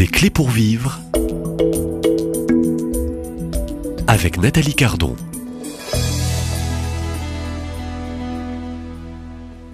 Des clés pour vivre avec Nathalie Cardon.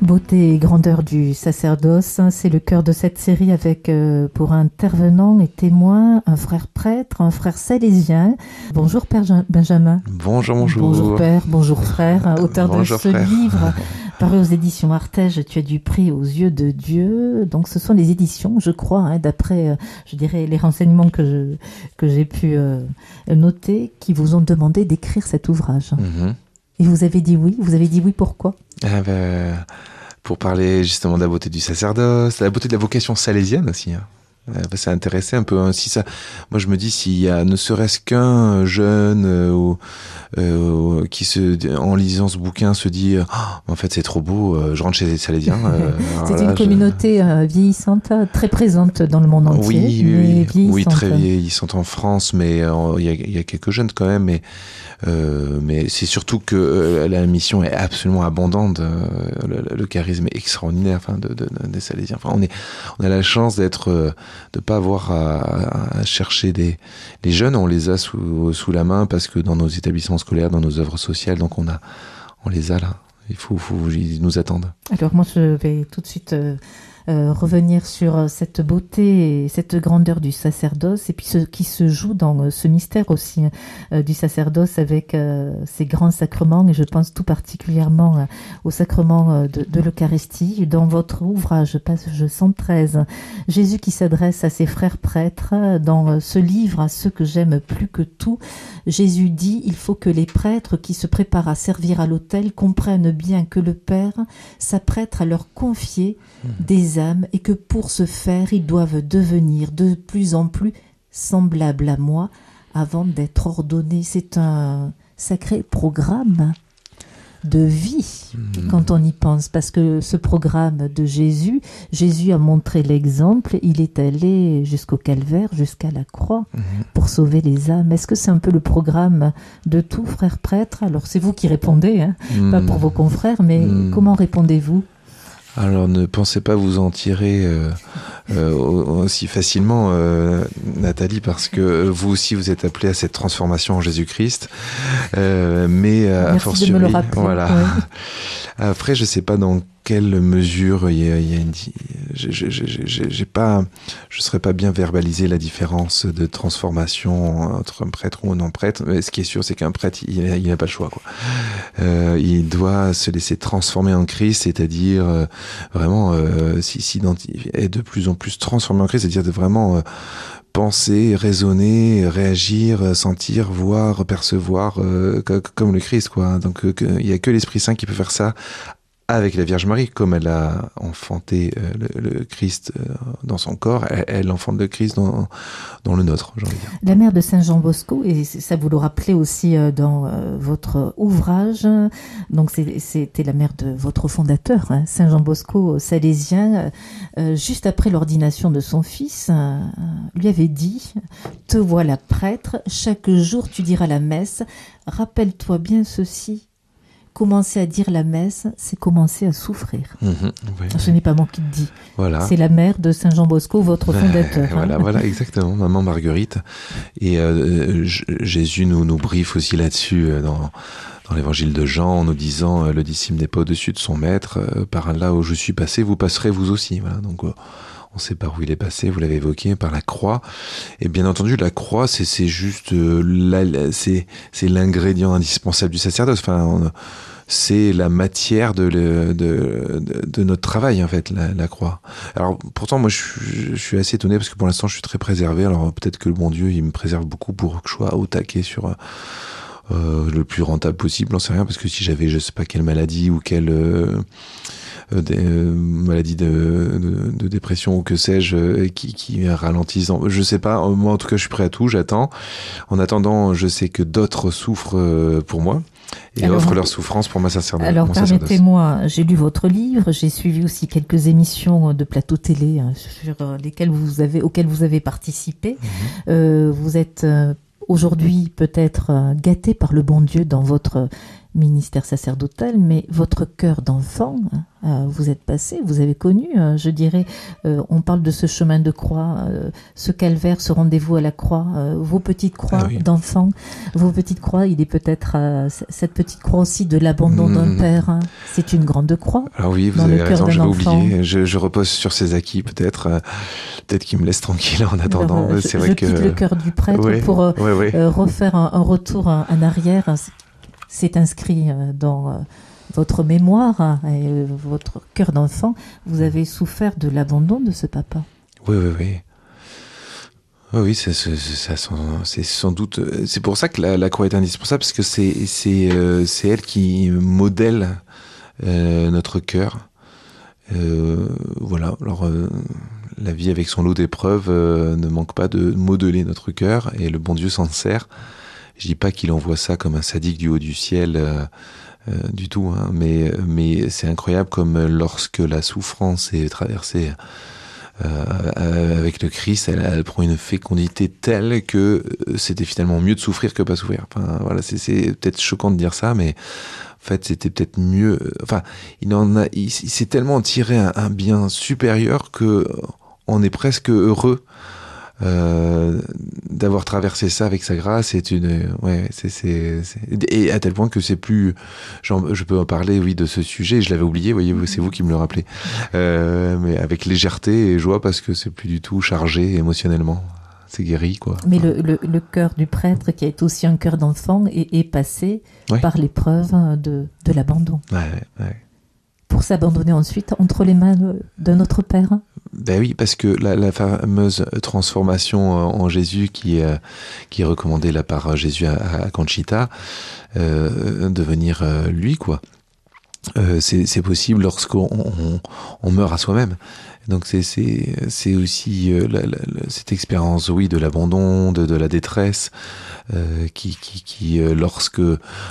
Beauté et grandeur du sacerdoce, hein, c'est le cœur de cette série avec euh, pour intervenant et témoin un frère prêtre, un frère salésien. Bonjour Père Benjamin. Bonjour, bonjour. Bonjour Père, bonjour Frère, auteur de ce livre paru aux éditions Artege. Tu as du prix aux yeux de Dieu. Donc ce sont les éditions, je crois, hein, d'après, euh, je dirais, les renseignements que je que j'ai pu euh, noter, qui vous ont demandé d'écrire cet ouvrage. Mhm. Et vous avez dit oui. Vous avez dit oui pourquoi? Ah ben, pour parler justement de la beauté du sacerdoce, de la beauté de la vocation salésienne aussi. Hein. Euh, c'est intéressé un peu hein, si ça. Moi, je me dis s'il y a ne serait-ce qu'un jeune euh, ou, euh, qui se, en lisant ce bouquin, se dit Ah, en fait c'est trop beau, euh, je rentre chez les Salésiens. euh, C'est une communauté euh, vieillissante, euh, très présente dans le monde entier. Oui, oui, oui, vieillissante. très vieillissants en France, mais euh, il y, y a quelques jeunes quand même. Mais, euh, mais c'est surtout que euh, la mission est absolument abondante. euh, le, le charisme est extraordinaire enfin, de, de- des Salésiens. Enfin, on, est, on a la chance d'être, euh, de pas avoir à, chercher des les jeunes. On les a sous, sous la main parce que dans nos établissements scolaires, dans nos œuvres sociales, donc on a, on les a là. Il faut, faut nous attendent. Alors moi, je vais tout de suite euh, euh, revenir sur euh, cette beauté et cette grandeur du sacerdoce, et puis ce qui se joue dans euh, ce mystère aussi euh, du sacerdoce avec euh, ces grands sacrements, et je pense tout particulièrement au sacrement de, de l'Eucharistie. Dans votre ouvrage, page 113, Jésus qui s'adresse à ses frères prêtres, dans ce livre, à ceux que j'aime plus que tout, Jésus dit, il faut que les prêtres qui se préparent à servir à l'autel comprennent bien que le Père s'apprête à leur confier des âmes et que pour ce faire, ils doivent devenir de plus en plus semblables à moi avant d'être ordonnés. C'est un sacré programme de vie quand on y pense, parce que ce programme de Jésus, Jésus a montré l'exemple, il est allé jusqu'au calvaire, jusqu'à la croix, pour sauver les âmes. Est-ce que c'est un peu le programme de tout, frère prêtre? Alors c'est vous qui répondez, hein, pas Hmm. pour vos confrères, mais Hmm. comment répondez-vous? Alors ne pensez pas vous en tirer euh, euh, aussi facilement, euh, Nathalie, parce que vous aussi vous êtes appelé à cette transformation en Jésus-Christ. Mais de fortiori, me le rappeler. voilà. ouais. Après, je sais pas dans quelle mesure il y a, y a une. J'ai pas, je serais pas bien verbalisé la différence de transformation entre un prêtre ou un non prêtre. Mais ce qui est sûr, c'est qu'un prêtre, il n'a pas le choix. Quoi. Euh, il doit se laisser transformer en Christ, c'est-à-dire euh, vraiment euh, si- s'identifier, être de plus en plus transformé en Christ, c'est-à-dire de vraiment euh, penser, raisonner, réagir, sentir, voir, percevoir euh, co- comme le Christ, quoi. Donc euh, il y a que l'Esprit Saint qui peut faire ça avec la Vierge Marie, comme elle a enfanté euh, le, Christ euh, dans son corps, elle, enfante le Christ dans, dans le nôtre, j'ai envie dire. La mère de Saint Jean Bosco, et ça vous le rappelez aussi euh, dans votre ouvrage, donc c'était la mère de votre fondateur, hein, Saint Jean Bosco, salésien, juste après l'ordination de son fils, lui avait dit, te voilà prêtre, chaque jour tu diras la messe, rappelle-toi bien ceci, commencer à dire la messe, c'est commencer à souffrir. Mhm, oui. Ce n'est pas moi qui le dis, Voilà. c'est la mère de Saint Jean Bosco, votre Ben, fondateur. hein. Voilà, voilà, exactement, maman Marguerite. Et euh, J- Jésus nous, nous briefe aussi là-dessus euh, dans, dans l'évangile de Jean en nous disant euh, le disciple n'est pas au-dessus de son maître, euh, par là où je suis passé, vous passerez vous aussi. Voilà, donc euh, on sait par où il est passé, vous l'avez évoqué, par la croix. Et bien entendu, la croix, c'est juste euh, c'est l'ingrédient indispensable du sacerdoce. Enfin, on- c'est la matière de, notre travail en fait, la, croix. Alors pourtant, moi, je, suis- assez étonné parce que pour l'instant, je suis très préservé. Alors peut-être que le bon Dieu, il me préserve beaucoup pour que je sois au taquet sur euh, euh, le plus rentable possible. J'en sais rien parce que si j'avais, je sais pas quelle maladie ou quelle des, euh, maladie de, de, de dépression ou que sais-je euh, qui, qui ralentissent. en- Je sais pas. Moi, en tout cas, je suis prêt à tout. J'attends. En attendant, je sais que d'autres souffrent euh, pour moi et Alors, offrent leur souffrance pour ma sacerdoce. Alors permettez-moi, j'ai lu votre livre, j'ai suivi aussi quelques émissions de plateau télé hein, sur euh, lesquelles vous avez, auxquelles vous avez participé. Mhm. Euh, vous êtes euh, aujourd'hui peut-être euh, gâté par le bon Dieu dans votre ministère sacerdotal, mais votre cœur d'enfant, euh, vous êtes passé, vous avez connu, euh, je dirais, euh, on parle de ce chemin de croix, ce calvaire, ce rendez-vous à la croix, vos petites croix Ah oui. d'enfant, vos petites croix, il est peut-être cette petite croix aussi de l'abandon d'un Mhm. père. hein. C'est une grande croix. Alors oui, vous Dans le avez cœur raison, j'avais oublié. Je, je repose sur ses acquis, peut-être. euh, peut-être qu'il me laisse tranquille en attendant. Euh, c'est je, vrai je que. quitte le cœur du prêtre Ouais, pour euh, ouais, ouais. euh, refaire un, un retour en, arrière. C'est inscrit euh, dans euh, votre mémoire et votre cœur d'enfant. Vous avez souffert de l'abandon de ce papa. Oui, oui, oui. Oui, c'est sans- doute. C'est pour ça que la, croix est indispensable, parce que c'est c'est euh, elle qui modèle euh, notre cœur. Euh, voilà. Alors, la vie avec son lot d'épreuves ne manque pas de modeler notre cœur, et le bon Dieu s'en sert. Je dis pas qu'il envoie ça comme un sadique du haut du ciel. Euh, euh, du tout, hein, mais, mais c'est incroyable comme lorsque la souffrance est traversée euh, avec le Christ, elle, prend une fécondité telle que euh, c'était finalement mieux de souffrir que pas souffrir. Enfin, voilà, c'est peut-être choquant de dire ça, mais en fait, c'était peut-être mieux. Enfin, il en a, il s'est tellement tiré un, un, bien supérieur que on est presque heureux. Euh, d'avoir traversé ça avec sa grâce c'est une ouais c'est et à tel point que c'est plus je peux en parler oui de ce sujet. Je l'avais oublié voyez-vous c'est vous qui me le rappelez. Euh, mais avec légèreté et joie parce que c'est plus du tout chargé émotionnellement. C'est guéri quoi. Mais le, le, le cœur du prêtre qui est aussi un cœur d'enfant est, est, passé ouais. par l'épreuve de, de l'abandon. Ouais, ouais. pour s'abandonner ensuite entre les mains de notre père ben oui, parce que la, la fameuse transformation en Jésus qui, euh, qui est recommandée là par Jésus à, à Conchita, euh, devenir euh, lui, quoi. Euh, c'est possible lorsqu'on on, on meurt à soi-même. Donc c'est aussi euh, cette expérience, oui, de l'abandon, de, de, la détresse, euh, qui, qui, qui euh, lorsque,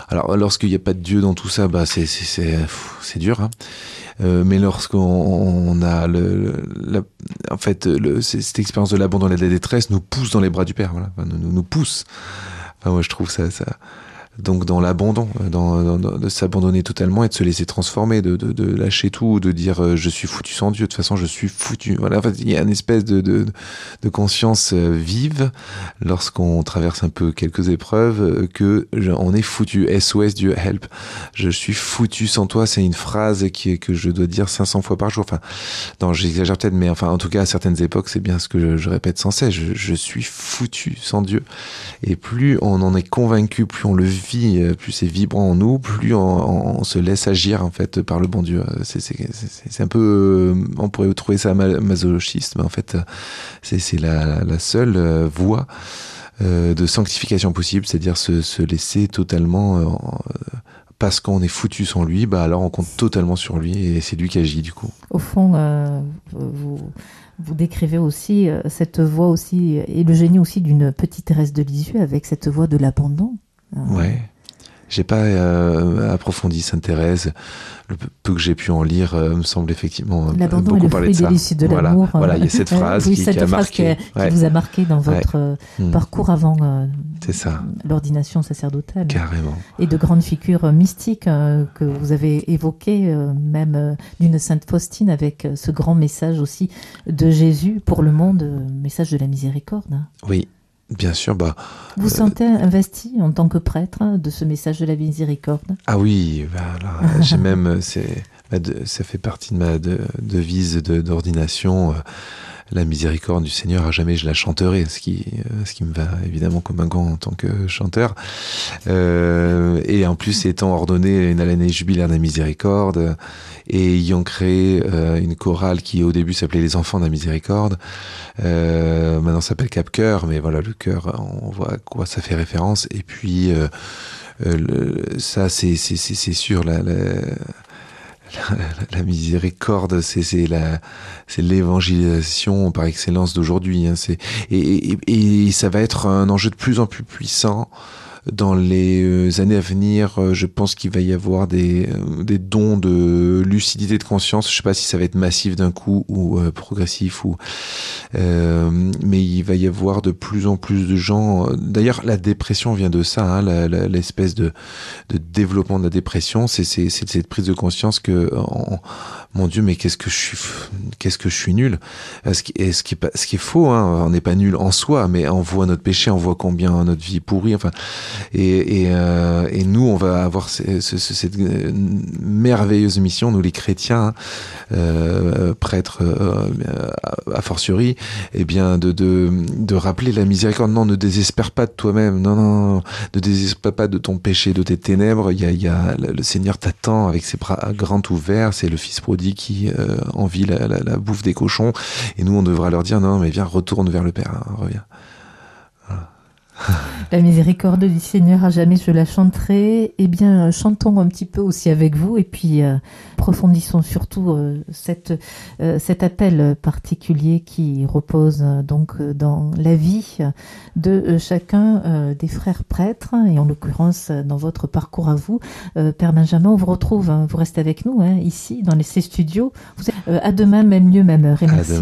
alors lorsqu'il n'y a pas de Dieu dans tout ça, bah c'est c'est dur. Hein. Mais lorsqu'on on a le, en fait cette expérience de l'abandon et de la détresse nous pousse dans les bras du Père, voilà, enfin, nous, nous pousse. Enfin, moi je trouve ça, ça donc dans l'abandon, dans, de s'abandonner totalement et de se laisser transformer, de, de, lâcher tout, de dire euh, je suis foutu sans Dieu, de toute façon je suis foutu. Voilà, en il y a une espèce de, de, de conscience euh, vive lorsqu'on traverse un peu quelques épreuves euh, que on est foutu. SOS Dieu help. Je suis foutu sans toi. C'est une phrase qui, que je dois dire 500 fois par jour. Enfin, non, j'exagère peut-être, mais enfin, en tout cas, à certaines époques, c'est bien ce que je, je répète sans cesse. Je, je suis foutu sans Dieu. Et plus on en est convaincu, plus on le vit, plus c'est vibrant en nous, plus on, se laisse agir en fait par le bon Dieu. C'est un peu, on pourrait trouver ça masochiste, mais en fait, c'est la, seule euh, voie euh, de sanctification possible, c'est-à-dire se, se, laisser totalement. Euh, parce qu'on est foutu sans lui, bah alors on compte totalement sur lui et c'est lui qui agit du coup. Au fond, euh, vous, décrivez aussi euh, cette voie aussi et le génie aussi d'une petite Thérèse de Lisieux avec cette voie de l'abandon. Ouais. J'ai pas euh, approfondi Sainte Thérèse. Le peu que j'ai pu en lire euh, me semble effectivement L'abandon beaucoup le parler fruit de ça. de voilà, l'amour. voilà, il y a cette phrase oui, qui, cette qui a phrase qui, ouais. qui, vous a marqué dans votre ouais. euh, parcours avant euh, l'ordination sacerdotale. Carrément. Et de grandes figures mystiques euh, que vous avez évoquées, euh, même d'une Sainte Faustine avec ce grand message aussi de Jésus pour le monde, message de la miséricorde. hein. Oui, Bien sûr, bah. Vous sentez investi en tant que prêtre hein, de ce message de la miséricorde? Ah oui, j'ai même, c'est, ça fait partie de ma de, devise d'ordination. De, la miséricorde du Seigneur, à jamais je la chanterai, ce qui, ce qui me va évidemment comme un gant en tant que chanteur. Euh, et en plus, étant ordonné une année jubilaire de la miséricorde, et ayant créé euh, une chorale qui au début s'appelait les enfants de la miséricorde, euh, maintenant s'appelle Cap Cœur, mais voilà, le cœur, on voit à quoi ça fait référence. Et puis, euh, ça, c'est sûr, la, la la, miséricorde, c'est la, c'est l'évangélisation par excellence d'aujourd'hui. Hein, et, et, et, ça va être un enjeu de plus en plus puissant dans les années à venir, je pense qu'il va y avoir des, des dons de lucidité de conscience. Je sais pas si ça va être massif d'un coup ou progressif ou, mais il va y avoir de plus en plus de gens. D'ailleurs, la dépression vient de ça, hein, l'espèce de, de développement de la dépression, c'est cette prise de conscience que mon Dieu, mais qu'est-ce que je suis, qu'est-ce que je suis nul? Ce qui, ce qui est ce qui est faux, hein, on n'est pas nul en soi, mais on voit notre péché, on voit combien notre vie est pourrie. Enfin, et, et, euh, et nous, on va avoir ce, ce, cette euh, merveilleuse mission, nous les chrétiens, hein, euh, prêtres euh, a fortiori, eh bien, de, de, de rappeler la miséricorde. Non, ne désespère pas de toi-même. Non, non, ne désespère pas de ton péché, de tes ténèbres. Il y a, il y a le Seigneur t'attend avec ses bras grands ouverts. C'est le Fils prodigue qui euh, envie la, la, bouffe des cochons. Et nous, on devra leur dire non, mais viens, retourne vers le Père, hein, reviens. La miséricorde du Seigneur à jamais je la chanterai. Eh bien, chantons un petit peu aussi avec vous et puis euh, approfondissons surtout euh, cette, euh, cet appel particulier qui repose donc dans la vie de chacun des frères prêtres et en l'occurrence dans votre parcours à vous. Père Benjamin, on vous retrouve, hein, vous restez avec nous hein, ici dans les, ces studios. Vous à demain, même lieu, même heure. Et merci.